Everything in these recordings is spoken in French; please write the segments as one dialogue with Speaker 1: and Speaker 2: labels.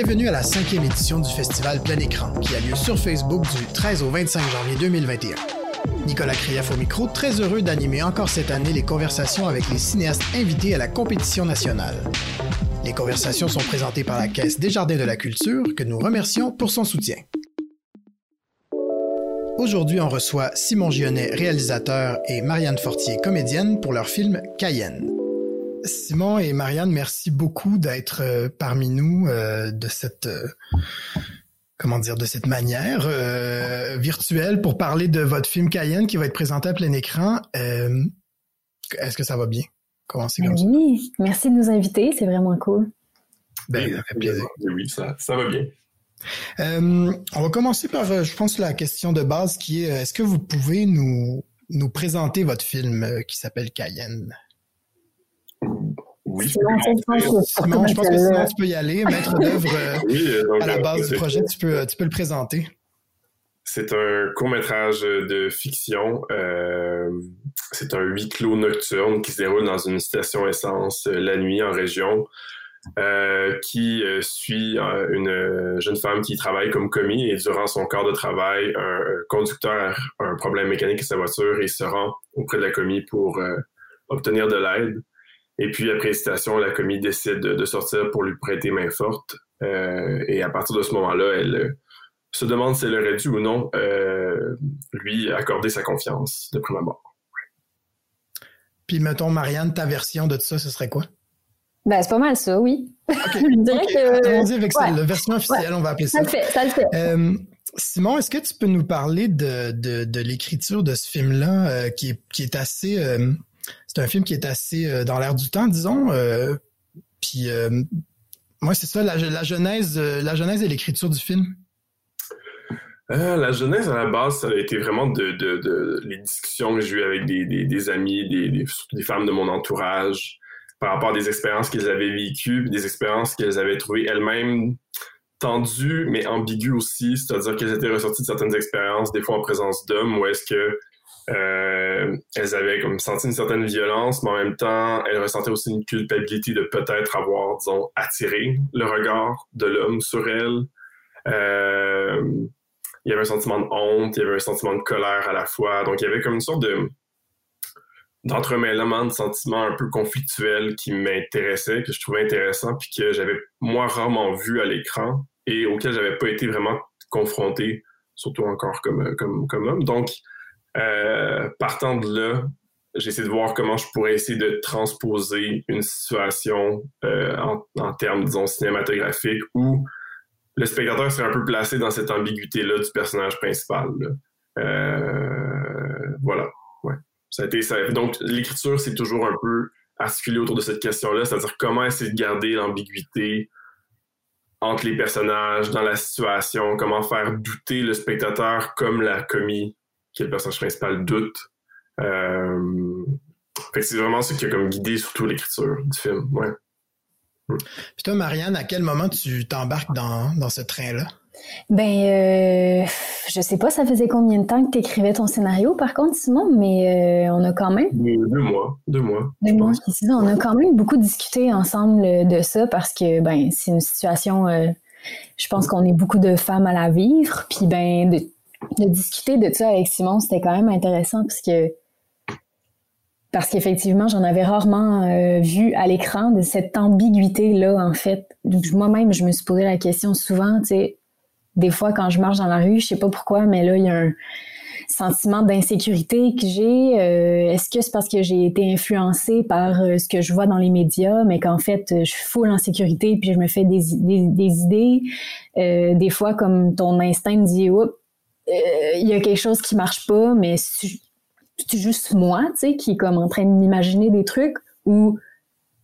Speaker 1: Bienvenue à la cinquième édition du festival Plein Écran, qui a lieu sur Facebook du 13 au 25 janvier 2021. Nicolas Krief au micro, très heureux d'animer encore cette année les conversations avec les cinéastes invités à la compétition nationale. Les conversations sont présentées par la Caisse des Jardins de la Culture, que nous remercions pour son soutien. Aujourd'hui, on reçoit Simon Gionnet, réalisateur, et Marianne Fortier, comédienne, pour leur film Cayenne. Simon et Marianne, merci beaucoup d'être euh, parmi nous euh, de cette euh, comment dire de cette manière virtuelle pour parler de votre film Cayenne qui va être présenté à plein écran. Est-ce que ça va bien? Commencer comme
Speaker 2: oui, ça. merci de nous inviter, c'est vraiment cool.
Speaker 1: Ben, ça fait plaisir.
Speaker 3: Oui, ça, ça va bien.
Speaker 1: on va commencer par, je pense, la question de base qui est est-ce que vous pouvez nous, nous présenter votre film qui s'appelle Cayenne?
Speaker 3: Oui.
Speaker 1: Simon, je pense que Simon, tu peux y aller, maître d'œuvre euh, à la base du projet, tu peux, tu peux le présenter.
Speaker 3: C'est un court métrage de fiction. Euh, c'est un huis clos nocturne qui se déroule dans une station essence euh, la nuit en région, qui suit une jeune femme qui travaille comme commis et durant son corps de travail, un conducteur a un problème mécanique à sa voiture et se rend auprès de la commis pour obtenir de l'aide. Et puis, après hésitation, la commis décide de sortir pour lui prêter main forte. Euh, et à partir de ce moment-là, elle euh, se demande si elle aurait dû ou non euh, lui accorder sa confiance de prime abord.
Speaker 1: Puis, mettons, Marianne, ta version de ça, ce serait quoi?
Speaker 2: Ben, c'est pas mal ça, oui.
Speaker 1: OK. Je dirais que... avec la version officielle, on va appeler ça.
Speaker 2: Ça le fait, ça le fait.
Speaker 1: Simon, est-ce que tu peux nous parler de, de, de l'écriture de ce film-là qui, est, qui est assez c'est un film qui est assez euh, dans l'air du temps, disons. Euh, puis euh, moi, c'est ça, la, genèse, la genèse et l'écriture du film.
Speaker 3: la genèse à la base, ça a été vraiment de, les discussions que j'ai eues avec des, amis, des, femmes de mon entourage, par rapport à des expériences qu'elles avaient vécues, des expériences qu'elles avaient trouvées elles-mêmes tendues, mais ambiguës aussi, c'est-à-dire qu'elles étaient ressorties de certaines expériences, des fois en présence d'hommes, ou est-ce que euh, elles avaient comme senti une certaine violence, mais en même temps, elles ressentaient aussi une culpabilité de peut-être avoir, disons, attiré le regard de l'homme sur elles. Euh, il y avait un sentiment de honte, il y avait un sentiment de colère à la fois. Donc, il y avait comme une sorte de d'entremêlement de sentiments un peu conflictuels qui m'intéressaient, que je trouvais intéressant, puis que j'avais moi rarement vu à l'écran et auquel j'avais pas été vraiment confronté, surtout encore comme, comme, comme homme. Donc, euh, partant de là, j'essaie de voir comment je pourrais essayer de transposer une situation euh, en, termes, disons, cinématographiques où le spectateur serait un peu placé dans cette ambiguïté-là du personnage principal. Euh, voilà. Ouais. Ça a été ça. Donc, l'écriture, c'est toujours un peu articulé autour de cette question-là, c'est-à-dire comment essayer de garder l'ambiguïté entre les personnages, dans la situation, comment faire douter le spectateur comme l'a commis qui est le personnage principal, doute. Euh, c'est vraiment ce qui a comme guidé surtout l'écriture du film. Ouais.
Speaker 1: Puis toi, Marianne, à quel moment tu t'embarques dans, dans ce train-là?
Speaker 2: Ben, euh, je sais pas, ça faisait combien de temps que tu écrivais ton scénario, par contre, Simon, mais euh, on a quand même.
Speaker 3: Deux, mois. Deux mois.
Speaker 2: Deux mois, ça. On a quand même beaucoup discuté ensemble de ça parce que, ben, c'est une situation. Euh, je pense qu'on est beaucoup de femmes à la vivre. Puis, ben, de de discuter de ça avec Simon, c'était quand même intéressant parce que parce qu'effectivement, j'en avais rarement euh, vu à l'écran de cette ambiguïté-là, en fait. Moi-même, je me suis posé la question souvent, tu sais, des fois quand je marche dans la rue, je sais pas pourquoi, mais là, il y a un sentiment d'insécurité que j'ai. Euh, est-ce que c'est parce que j'ai été influencée par euh, ce que je vois dans les médias, mais qu'en fait, je suis full en sécurité, puis je me fais des, des, idées? des fois, comme ton instinct me dit, oups, il y a quelque chose qui marche pas, mais c'est juste moi, tu sais, qui est comme en train d'imaginer des trucs ou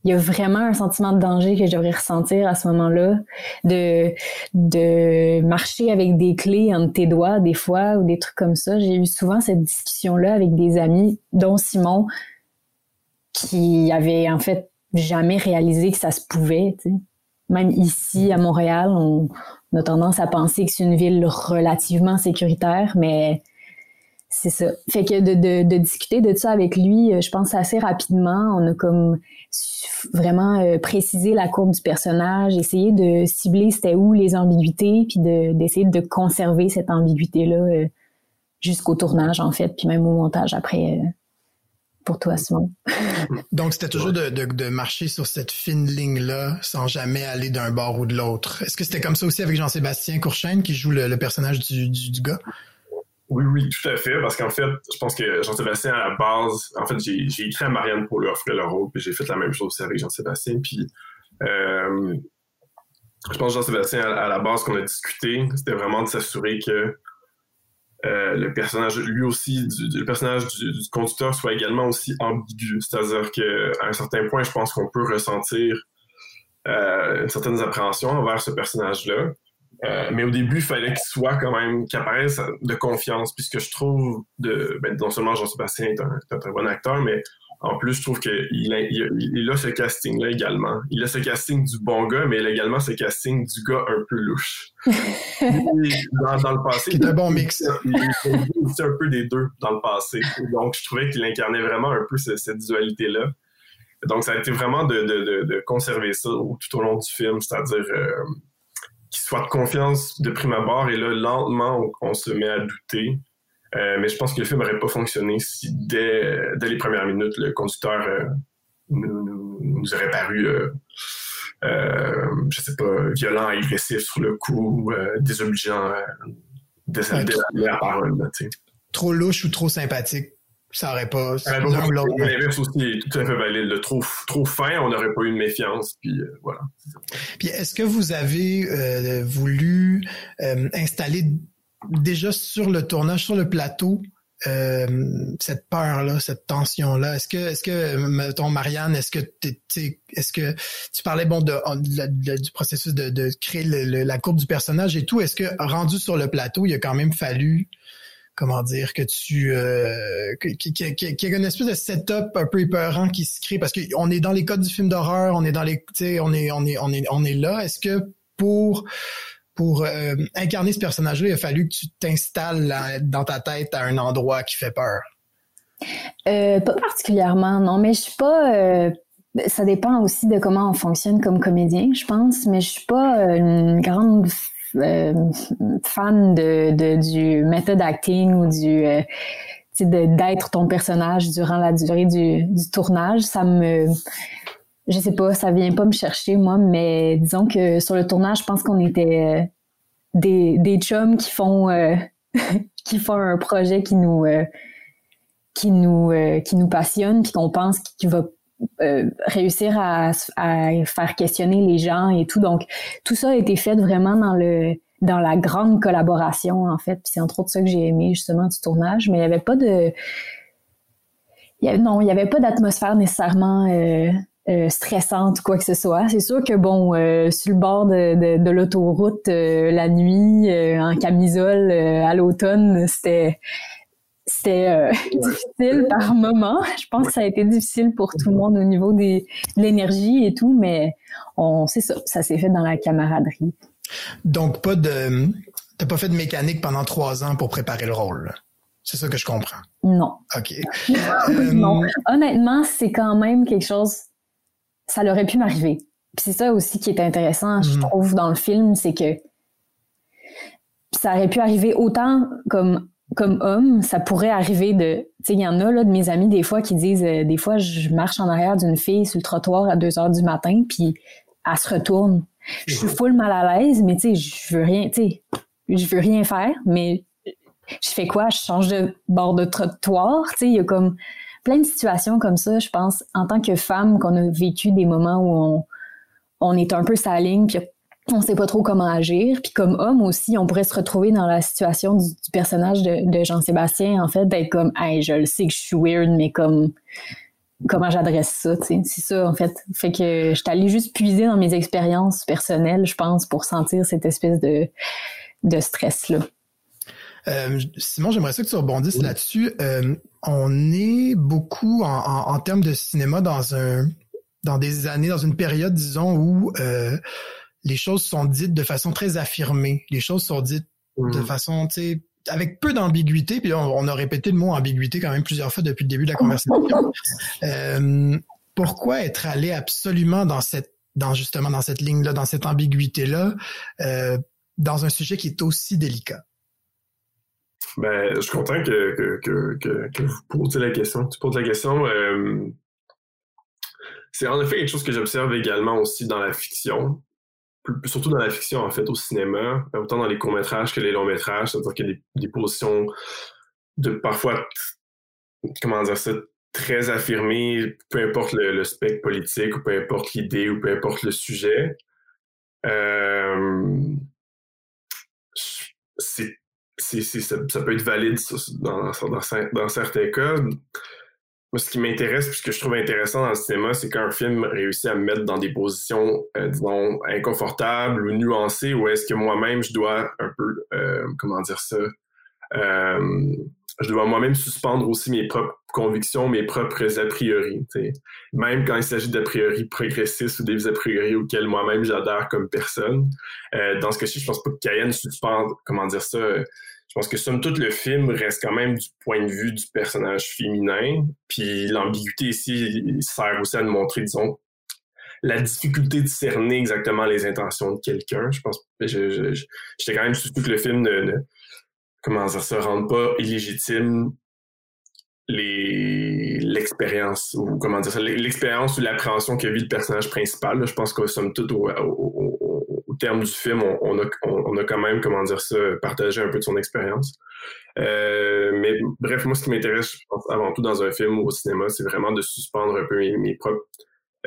Speaker 2: il y a vraiment un sentiment de danger que je devrais ressentir à ce moment-là, de, de marcher avec des clés entre tes doigts des fois ou des trucs comme ça. J'ai eu souvent cette discussion-là avec des amis, dont Simon, qui avait en fait jamais réalisé que ça se pouvait. Même ici à Montréal, on, on a tendance à penser que c'est une ville relativement sécuritaire, mais C'est ça. Fait que de, discuter de ça avec lui, je pense assez rapidement, on a comme vraiment euh, précisé la courbe du personnage, essayer de cibler c'était où les ambiguïtés, puis d'essayer de, conserver cette ambiguïté-là euh, jusqu'au tournage, en fait, puis même au montage après. Euh, pour toi, Simon.
Speaker 1: Donc, c'était toujours de, de, de, marcher sur cette fine ligne-là sans jamais aller d'un bord ou de l'autre. Est-ce que c'était comme ça aussi avec Jean-Sébastien Courchaine qui joue le, personnage du, du, du, gars?
Speaker 3: Oui, oui, tout à fait. Parce qu'en fait, je pense que Jean-Sébastien, à la base, en fait, j'ai, écrit à Marianne pour lui offrir le rôle, puis j'ai fait la même chose aussi avec Jean-Sébastien. Puis, euh, je pense que Jean-Sébastien, à, la base, qu'on a discuté, c'était vraiment de s'assurer que euh, le personnage, lui aussi, du, le personnage du, conducteur soit également aussi ambigu. C'est-à-dire qu'à un certain point, je pense qu'on peut ressentir euh, une certaine appréhension envers ce personnage-là. Euh, mais au début, il fallait qu'il soit quand même, qu'il apparaisse de confiance, puisque je trouve, de, ben, non seulement Jean-Sébastien est un, est un, bon acteur, mais en plus, je trouve qu'il a, il, a ce casting-là également. Il a ce casting du bon gars, mais il a également ce casting du gars un peu louche. dans, dans, le passé.
Speaker 1: C'est un bon mix.
Speaker 3: Il, il, un peu des deux dans le passé. Donc, je trouvais qu'il incarnait vraiment un peu cette, cette dualité-là. Donc, ça a été vraiment de, de, de, conserver ça tout au long du film, c'est-à-dire euh, qu'il soit de confiance de prime abord, et là, lentement, on, on se met à douter. Euh, mais je pense que le film n'aurait pas fonctionné si dès, dès, les premières minutes, le conducteur euh, nous, nous, aurait paru, euh, je sais pas, violent, agressif sur le coup, désobligeant de, ouais, la parole.
Speaker 1: trop louche ou trop sympathique ça aurait pas.
Speaker 3: L'inverse aussi est tout à fait valide. Trop, trop fin, on n'aurait pas eu de méfiance. Puis voilà.
Speaker 1: Puis est-ce que vous avez euh, voulu euh, installer déjà sur le tournage, sur le plateau, euh, cette peur-là, cette tension-là. Est-ce que, est-ce que, mettons, Marianne, est-ce que est-ce que tu parlais bon de, du processus de, créer le, la courbe du personnage et tout. Est-ce que rendu sur le plateau, il a quand même fallu comment dire que tu euh, qu'il y, a une espèce de setup un peu épeurant qui se crée? Parce qu'on est dans les codes du film d'horreur, on est dans les on est on est on est on est là. Est-ce que pour pour euh, incarner ce personnage-là, il a fallu que tu t'installes dans ta tête à un endroit qui fait peur?
Speaker 2: Euh, pas particulièrement, non, mais je suis pas. Euh, ça dépend aussi de comment on fonctionne comme comédien, je pense, mais je suis pas une grande fan de, du method acting ou du d'être ton personnage durant la durée du, du tournage. Ça me je sais pas, ça vient pas me chercher moi, mais disons que sur le tournage, je pense qu'on était euh, des, des chums qui font euh, qui font un projet qui nous euh, qui nous qui nous passionne puis qu'on pense qu'il va réussir à, à, faire questionner les gens et tout. Donc tout ça a été fait vraiment dans le dans la grande collaboration en fait. Puis c'est entre autres ça que j'ai aimé justement du tournage, mais il y avait pas de non, il y avait pas d'atmosphère nécessairement euh, stressante ou quoi que ce soit. C'est sûr que bon, euh, sur le bord de, de, l'autoroute euh, la nuit, en camisole à l'automne, c'était c'était difficile par moment. Je pense que ça a été difficile pour tout le monde au niveau des, de l'énergie et tout, mais on c'est ça, ça s'est fait dans la camaraderie.
Speaker 1: Donc pas de t'as pas fait de mécanique pendant trois ans pour préparer le rôle. C'est ça que je comprends.
Speaker 2: Non.
Speaker 1: OK.
Speaker 2: non. Honnêtement, c'est quand même quelque chose ça aurait pu m'arriver. Puis c'est ça aussi qui est intéressant, je mm. trouve, dans le film, c'est que ça aurait pu arriver autant comme comme homme, ça pourrait arriver de, tu sais, il y en a là de mes amis des fois qui disent, euh, des fois je marche en arrière d'une fille sur le trottoir à 2 heures du matin, puis elle se retourne. Je suis full mal à l'aise, mais tu sais, je veux rien, tu sais, je veux rien faire, mais je fais quoi? Je change de bord de trottoir, tu sais, il y a comme plein de situations comme ça, je pense, en tant que femme, qu'on a vécu des moments où on, est un peu sa ligne, puis on sait pas trop comment agir. Puis comme homme aussi, on pourrait se retrouver dans la situation du, personnage de, de Jean-Sébastien, en fait, d'être comme, hey, je le sais que je suis weird, mais comme, comment j'adresse ça, tu sais. C'est ça, en fait. Fait que je suis allée juste puiser dans mes expériences personnelles, je pense, pour sentir cette espèce de, de stress-là.
Speaker 1: Euh, Simon, j'aimerais ça que tu rebondisses là-dessus. Euh, on est beaucoup en, en, termes de cinéma dans un dans des années, dans une période, disons, où euh, les choses sont dites de façon très affirmée. Les choses sont dites de mmh. façon, tu sais, avec peu d'ambiguïté, puis on, a répété le mot ambiguïté quand même plusieurs fois depuis le début de la conversation. euh, pourquoi être allé absolument dans cette, dans justement dans cette ligne-là, dans cette ambiguïté-là, euh, dans un sujet qui est aussi délicat?
Speaker 3: Ben, je suis content que, que, que, que, vous posiez la question. Tu poses la question. Euh, c'est en effet quelque chose que j'observe également aussi dans la fiction surtout dans la fiction, en fait, au cinéma, autant dans les courts-métrages que les longs-métrages, c'est-à-dire qu'il y a des, positions de parfois, comment dire ça, très affirmées, peu importe le, spectre politique, ou peu importe l'idée, ou peu importe le sujet. Euh, c'est, ça, peut être valide dans, certains cas. Moi, ce qui m'intéresse, puis ce que je trouve intéressant dans le cinéma, c'est qu'un film réussit à me mettre dans des positions, euh, disons, inconfortables ou nuancées, où est-ce que moi-même, je dois un peu, euh, comment dire ça, euh, je dois moi-même suspendre aussi mes propres convictions, mes propres a priori. Même quand il s'agit d'a priori progressistes ou des a priori auxquels moi-même j'adhère comme personne. dans ce cas-ci, je pense pas que Cayenne suspende, comment dire ça, je pense que somme toute, le film reste quand même du point de vue du personnage féminin. Puis l'ambiguïté ici sert aussi à nous montrer, disons, la difficulté de cerner exactement les intentions de quelqu'un. Je pense j'étais quand même surtout que le film ne, comment dire, se rende pas illégitime l'expérience ou comment dire ça l'expérience ou l'appréhension que vit le personnage principal je pense que somme au, au terme du film, on, a, quand même, comment dire ça, partagé un peu de son expérience. Euh, mais bref, moi, ce qui m'intéresse, avant tout dans un film ou au cinéma, c'est vraiment de suspendre un peu mes, propres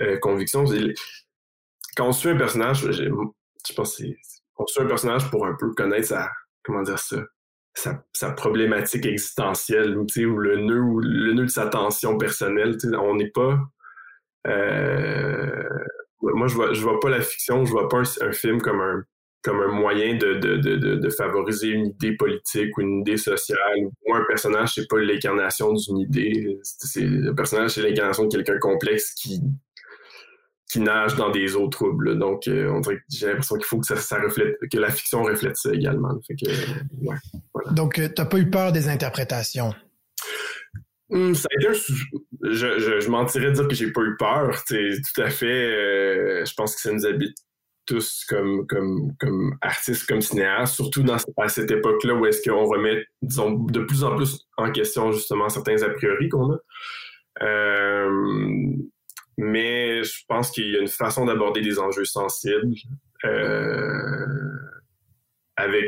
Speaker 3: euh, convictions. Quand on suit un personnage, je, pense qu'on suit un personnage pour un peu connaître sa, comment dire ça, sa, problématique existentielle, ou, ou le nœud ou le nœud de sa tension personnelle. On n'est pas euh, moi, je vois, je vois pas la fiction, je vois pas un, film comme un, comme un moyen de, de, de, de, favoriser une idée politique ou une idée sociale. Moi, un personnage, c'est pas l'incarnation d'une idée. Le personnage, c'est l'incarnation de quelqu'un complexe qui, qui nage dans des eaux troubles. Donc, euh, on dirait j'ai l'impression qu'il faut que ça, reflète, que la fiction reflète ça également. Fait que, ouais,
Speaker 1: voilà. Donc, euh, t'as pas eu peur des interprétations?
Speaker 3: Hum, ça a été je, je, je mentirais de dire que j'ai pas eu peur. Tout à fait. Euh, je pense que ça nous habite tous comme, comme, comme artistes, comme cinéastes, surtout dans, à cette époque-là où est-ce qu'on remet, disons, de plus en plus en question justement certains a priori qu'on a. Euh, mais je pense qu'il y a une façon d'aborder des enjeux sensibles euh, avec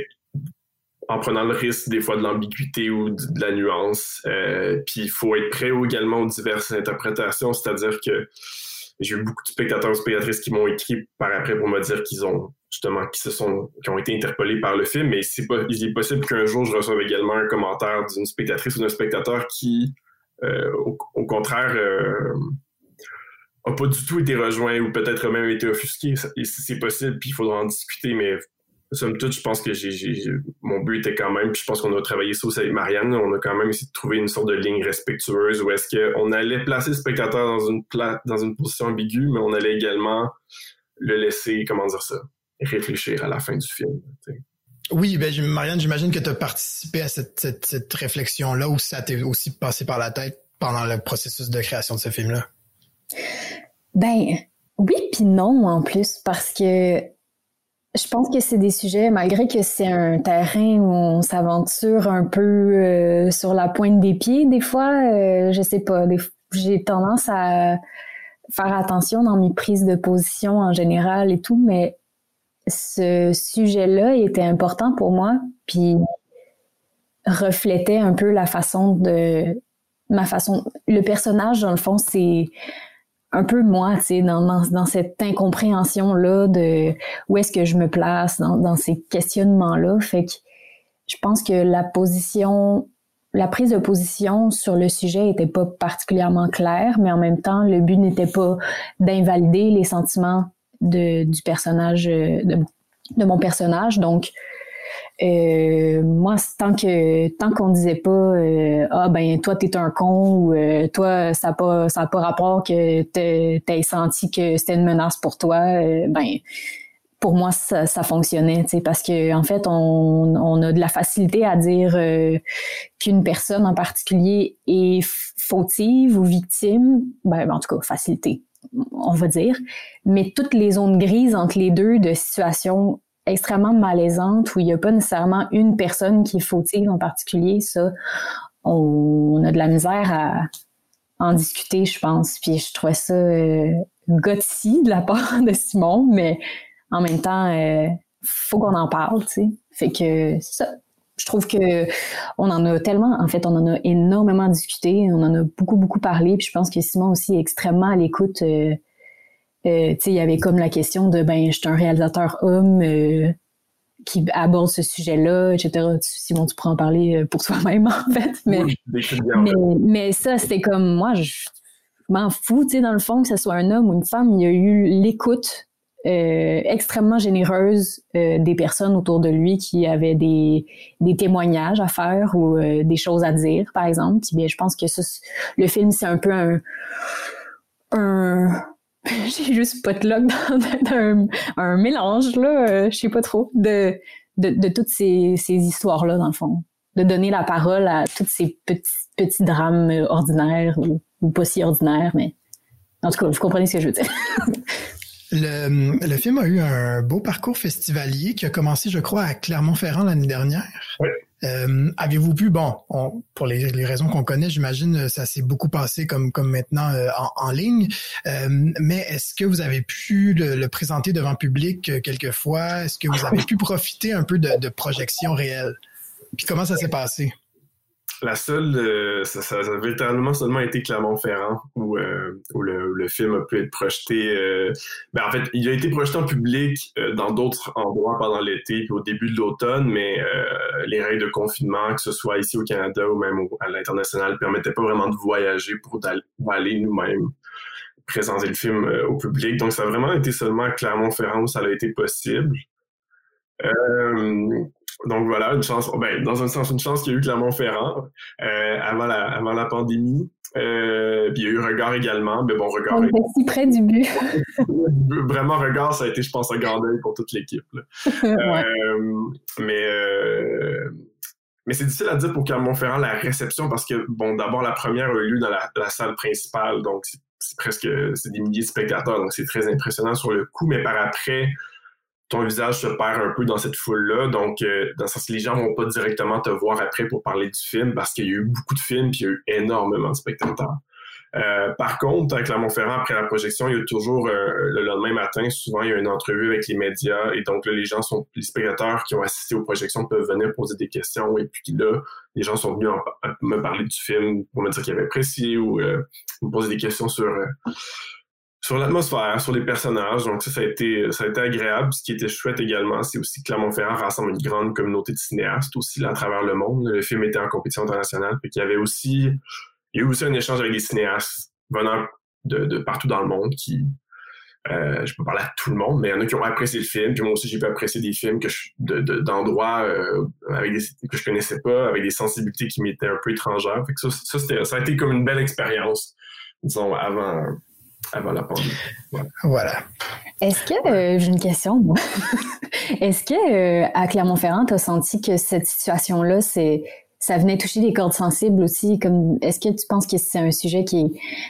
Speaker 3: en prenant le risque des fois de l'ambiguïté ou de, la nuance. Euh, puis il faut être prêt également aux diverses interprétations, c'est-à-dire que j'ai eu beaucoup de spectateurs ou spectatrices qui m'ont écrit par après pour me dire qu'ils ont justement qui se sont qui ont été interpellés par le film, mais c'est pas il est possible qu'un jour je reçoive également un commentaire d'une spectatrice ou d'un spectateur qui euh, au, contraire euh, pas du tout été rejoint ou peut-être même été offusqué. C'est possible, puis il faudra en discuter, mais somme toute, je pense que j'ai, mon but était quand même, puis je pense qu'on a travaillé ça aussi avec Marianne, on a quand même essayé de trouver une sorte de ligne respectueuse où est-ce qu'on allait placer le spectateur dans une, dans une position ambiguë, mais on allait également le laisser, comment dire ça, réfléchir à la fin du film.
Speaker 1: Oui, ben, Marianne, j'imagine que tu as participé à cette, cette, cette réflexion-là ou ça t'est aussi passé par la tête pendant le processus de création de ce film-là?
Speaker 2: Ben, oui puis non en plus, parce que je pense que c'est des sujets, malgré que c'est un terrain où on s'aventure un peu euh, sur la pointe des pieds, des fois, euh, je sais pas, j'ai tendance à faire attention dans mes prises de position en général et tout, mais ce sujet-là était important pour moi, puis reflétait un peu la façon de ma façon. Le personnage, dans le fond, c'est un peu moi, tu sais, dans, dans, cette incompréhension-là de où est-ce que je me place, dans, dans ces questionnements-là. Fait que je pense que la position, la prise de position sur le sujet était pas particulièrement claire, mais en même temps, le but n'était pas d'invalider les sentiments de, du personnage, de, de mon personnage. Donc, euh, moi, tant que tant qu'on disait pas euh, ah ben toi t'es un con ou euh, toi ça n'a pas ça a pas rapport que t'aies senti que c'était une menace pour toi, ben pour moi, ça, ça fonctionnait, parce que en fait, on, on, a de la facilité à dire euh, qu'une personne en particulier est fautive ou victime. Ben, en tout cas, facilité, on va dire. Mais toutes les zones grises entre les deux de situations extrêmement malaisantes où il n'y a pas nécessairement une personne qui est fautive en particulier, ça, on, a de la misère à en discuter, je pense. Puis je trouvais ça euh, de la part de Simon, mais en même temps, euh, faut qu'on en parle, tu sais. Fait que ça. Je trouve que on en a tellement, en fait, on en a énormément discuté, on en a beaucoup, beaucoup parlé, puis je pense que Simon aussi est extrêmement à l'écoute. Euh, euh, il y avait comme la question de, ben, je suis un réalisateur homme euh, qui aborde ce sujet-là, etc. Simon, tu pourras en parler pour toi-même, en fait. Mais, mais, mais, ça, c'était comme, moi, je m'en fous, tu sais, dans le fond, que ce soit un homme ou une femme, il y a eu l'écoute euh, extrêmement généreuse euh, des personnes autour de lui qui avaient des, des témoignages à faire ou euh, des choses à dire, par exemple. Puis bien, je pense que ça, le film, c'est un peu un... un j'ai juste pas de dans, un, mélange, là, je sais pas trop, de, de, de toutes ces, ces histoires-là, dans le fond. De donner la parole à tous ces petits, petits drames ordinaires ou, ou pas si ordinaires, mais en tout cas, vous comprenez ce que je veux dire.
Speaker 1: Le, le, film a eu un beau parcours festivalier qui a commencé, je crois, à Clermont-Ferrand l'année dernière.
Speaker 3: Oui.
Speaker 1: Euh, Avez-vous pu, bon, pour les, les raisons qu'on connaît, j'imagine, ça s'est beaucoup passé comme, comme maintenant euh, en, en, ligne. Euh, mais est-ce que vous avez pu le, le, présenter devant public euh, quelquefois? Est-ce que vous avez pu profiter un peu de, de projections réelles? Puis comment ça s'est passé?
Speaker 3: La seule, euh, ça, a véritablement seulement été Clermont-Ferrand où, euh, où le, film a pu être projeté. Euh, ben en fait, il a été projeté en public dans d'autres endroits pendant l'été puis au début de l'automne, mais les règles de confinement, que ce soit ici au Canada ou même à l'international, permettaient pas vraiment de voyager pour, aller nous-mêmes présenter le film au public. Donc, ça a vraiment été seulement Clermont-Ferrand où ça a été possible. Donc voilà, une chance, ben, dans un sens, une chance qu'il y a eu Clermont-Ferrand euh, avant, la, avant la pandémie. Euh, puis il y a eu Regard également, mais bon, Regard...
Speaker 2: On était si près du but.
Speaker 3: Vraiment, Regard, ça a été, je pense, un grand deuil pour toute l'équipe. ouais. euh, mais... Mais c'est difficile à dire pour Clermont-Ferrand la réception parce que, bon, d'abord, la première a eu lieu dans la, la salle principale, donc c'est presque c'est des milliers de spectateurs, donc c'est très impressionnant sur le coup, mais par après, ton visage se perd un peu dans cette foule-là. Donc, euh, dans le sens les gens vont pas directement te voir après pour parler du film parce qu'il y a eu beaucoup de films puis il y a eu énormément de spectateurs. Euh, par contre, avec Clermont-Ferrand, après la projection, il y a toujours euh, le lendemain matin, souvent il y a une entrevue avec les médias et donc là, les gens sont, les spectateurs qui ont assisté aux projections peuvent venir poser des questions et puis là, les gens sont venus me parler du film pour me dire qu'ils avaient apprécié ou euh, me poser des questions sur euh, sur l'atmosphère, sur les personnages. Donc ça, ça a été, ça a été agréable. Ce qui était chouette également, c'est aussi que Clermont-Ferrand rassemble une grande communauté de cinéastes aussi là, à travers le monde. Le film était en compétition internationale. Puis il y avait aussi, il y a eu aussi un échange avec des cinéastes venant de, de partout dans le monde qui, euh, je peux parler à tout le monde, mais il y en a qui ont apprécié le film. Puis moi aussi, j'ai pu apprécier des films d'endroits euh, que je connaissais pas, avec des sensibilités qui m'étaient un peu étrangères. Ça, ça a été comme une belle expérience, disons, avant, avant la pandémie.
Speaker 1: Voilà.
Speaker 2: Est-ce que, euh, j'ai une question, moi. Est-ce que euh, à Clermont-Ferrand, tu as senti que cette situation-là, c'est ça venait toucher des cordes sensibles aussi? Comme est-ce que tu penses que c'est un sujet qui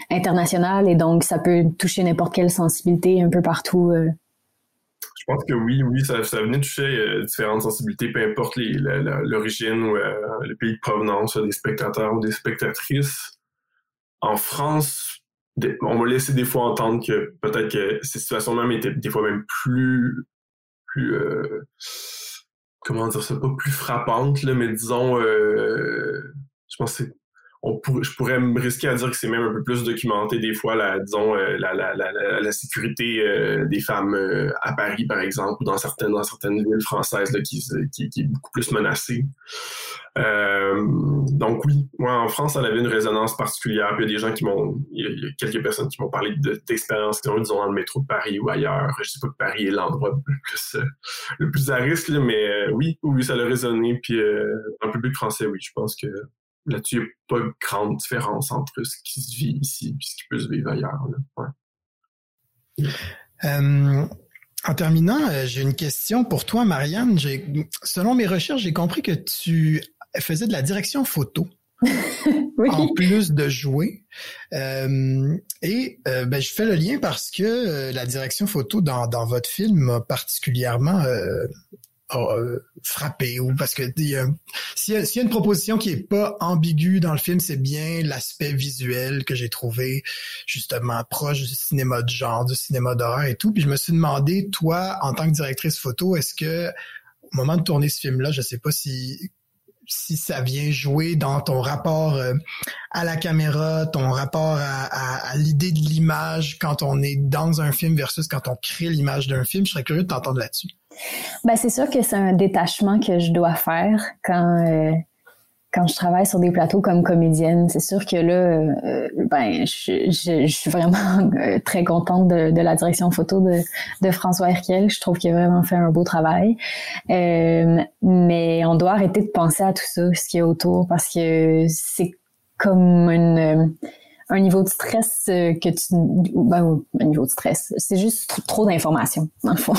Speaker 2: est international et donc ça peut toucher n'importe quelle sensibilité un peu partout euh?
Speaker 3: Je pense que oui, oui, ça, ça venait toucher euh, différentes sensibilités, peu importe l'origine ou euh, le pays de provenance des spectateurs ou des spectatrices. En France, on m'a laissé des fois entendre que peut-être que ces situations même étaient des fois même plus plus euh, comment dire ça? Pas plus frappantes là, mais disons euh, je pense que je pourrais me risquer à dire que c'est même un peu plus documenté des fois, la, disons, euh, la, la, la, la, sécurité euh, des femmes euh, à Paris, par exemple, ou dans certaines, villes françaises qui, est beaucoup plus menacée. donc oui, moi en France, ça avait une résonance particulière. Puis il y a des gens qui m'ont, il y a quelques personnes qui m'ont parlé d'expériences qu'ils ont disons, dans le métro de Paris ou ailleurs. Je sais pas que Paris est l'endroit le plus, à risque, mais oui, oui, ça a résonné. Puis public français, oui, je pense que là-dessus, il n'y a pas de grande différence entre ce qui se vit ici et ce qui peut se vivre ailleurs.
Speaker 1: Euh, En terminant, j'ai une question pour toi, Marianne. Selon mes recherches, j'ai compris que tu faisais de la direction photo. en plus de jouer. Euh, et euh, ben, je fais le lien parce que euh, la direction photo dans, dans votre film m'a particulièrement frappé ou parce que s'il y, y, a une proposition qui est pas ambiguë dans le film, c'est bien l'aspect visuel que j'ai trouvé justement proche du cinéma de genre, du cinéma d'horreur et tout. Puis je me suis demandé, toi, en tant que directrice photo, est-ce que au moment de tourner ce film-là, je sais pas si si ça vient jouer dans ton rapport euh, à la caméra, ton rapport à, l'idée de l'image quand on est dans un film versus quand on crée l'image d'un film. Je serais curieux de t'entendre là-dessus.
Speaker 2: Ben, c'est sûr que c'est un détachement que je dois faire quand euh, quand je travaille sur des plateaux comme comédienne, c'est sûr que là, euh, ben, je, suis vraiment euh, très contente de, la direction photo de, François Herkiel. Je trouve qu'il a vraiment fait un beau travail. Euh, mais on doit arrêter de penser à tout ça, ce qui est autour, parce que c'est comme une un niveau de stress euh, que tu ben, un niveau de stress. C'est juste trop, d'informations dans le fond.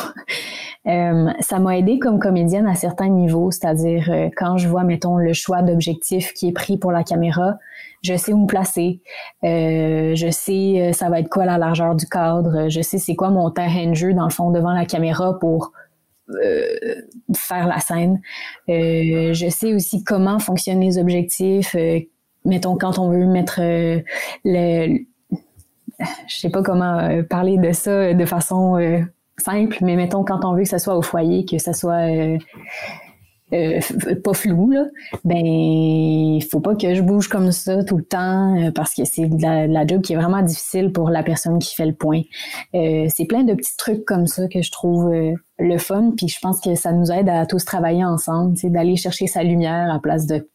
Speaker 2: Euh, ça m'a aidé comme comédienne à certains niveaux c'est-à-dire euh, quand je vois mettons le choix d'objectif qui est pris pour la caméra je sais où me placer. Euh, je sais ça va être quoi la largeur du cadre. Je sais c'est quoi mon terrain de jeu dans le fond devant la caméra pour faire la scène. je sais aussi comment fonctionnent les objectifs, mettons, quand on veut mettre euh, le, je sais pas comment euh, parler de ça de façon euh, simple, mais mettons quand on veut que ça soit au foyer, que ça soit pas flou, là, ben il faut pas que je bouge comme ça tout le temps parce que c'est la, job qui est vraiment difficile pour la personne qui fait le point. c'est plein de petits trucs comme ça que je trouve le fun, puis je pense que ça nous aide à tous travailler ensemble, c'est d'aller chercher sa lumière à place de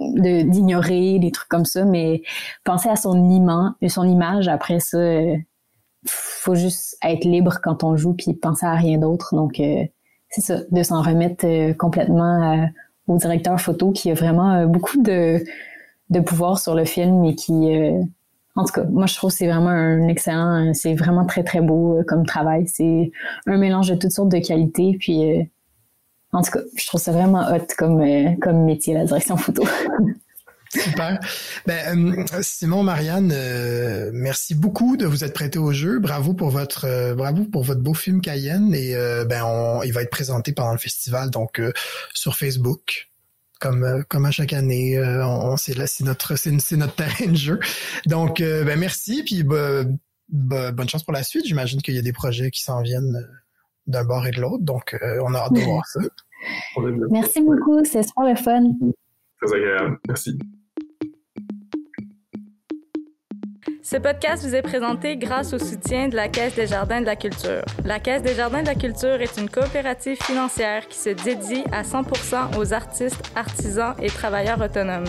Speaker 2: d'ignorer des trucs comme ça, mais penser à son image, son image après ça, euh, faut juste être libre quand on joue puis penser à rien d'autre. Donc euh, c'est ça, de s'en remettre euh, complètement au directeur photo qui a vraiment beaucoup de pouvoir sur le film et qui en tout cas, moi je trouve c'est vraiment un excellent, c'est vraiment très très beau comme travail. C'est un mélange de toutes sortes de qualités, puis en tout cas, je trouve ça vraiment hot comme, euh, comme métier, la direction photo.
Speaker 1: Super. Ben, euh, Simon, Marianne, euh, merci beaucoup de vous être prêté au jeu. Bravo pour votre bravo pour votre beau film Cayenne et ben il va être présenté pendant le festival donc sur Facebook comme comme à chaque année. on, c'est là c'est notre c'est, notre terrain de jeu. Donc ben merci puis bonne chance pour la suite. J'imagine qu'il y a des projets qui s'en viennent d'un bord et de l'autre. Donc, euh, on a hâte de voir ça.
Speaker 2: Merci beaucoup, c'est super le fun.
Speaker 3: Très agréable. Merci.
Speaker 4: Ce podcast vous est présenté grâce au soutien de la Caisse des Jardins de la Culture. La Caisse des Jardins de la Culture est une coopérative financière qui se dédie à 100% aux artistes, artisans et travailleurs autonomes.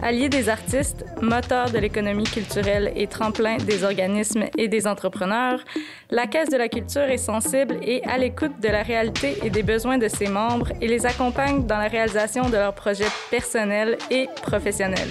Speaker 4: Alliés des artistes, moteur de l'économie culturelle et tremplin des organismes et des entrepreneurs, la Caisse de la Culture est sensible et à l'écoute de la réalité et des besoins de ses membres et les accompagne dans la réalisation de leurs projets personnels et professionnels.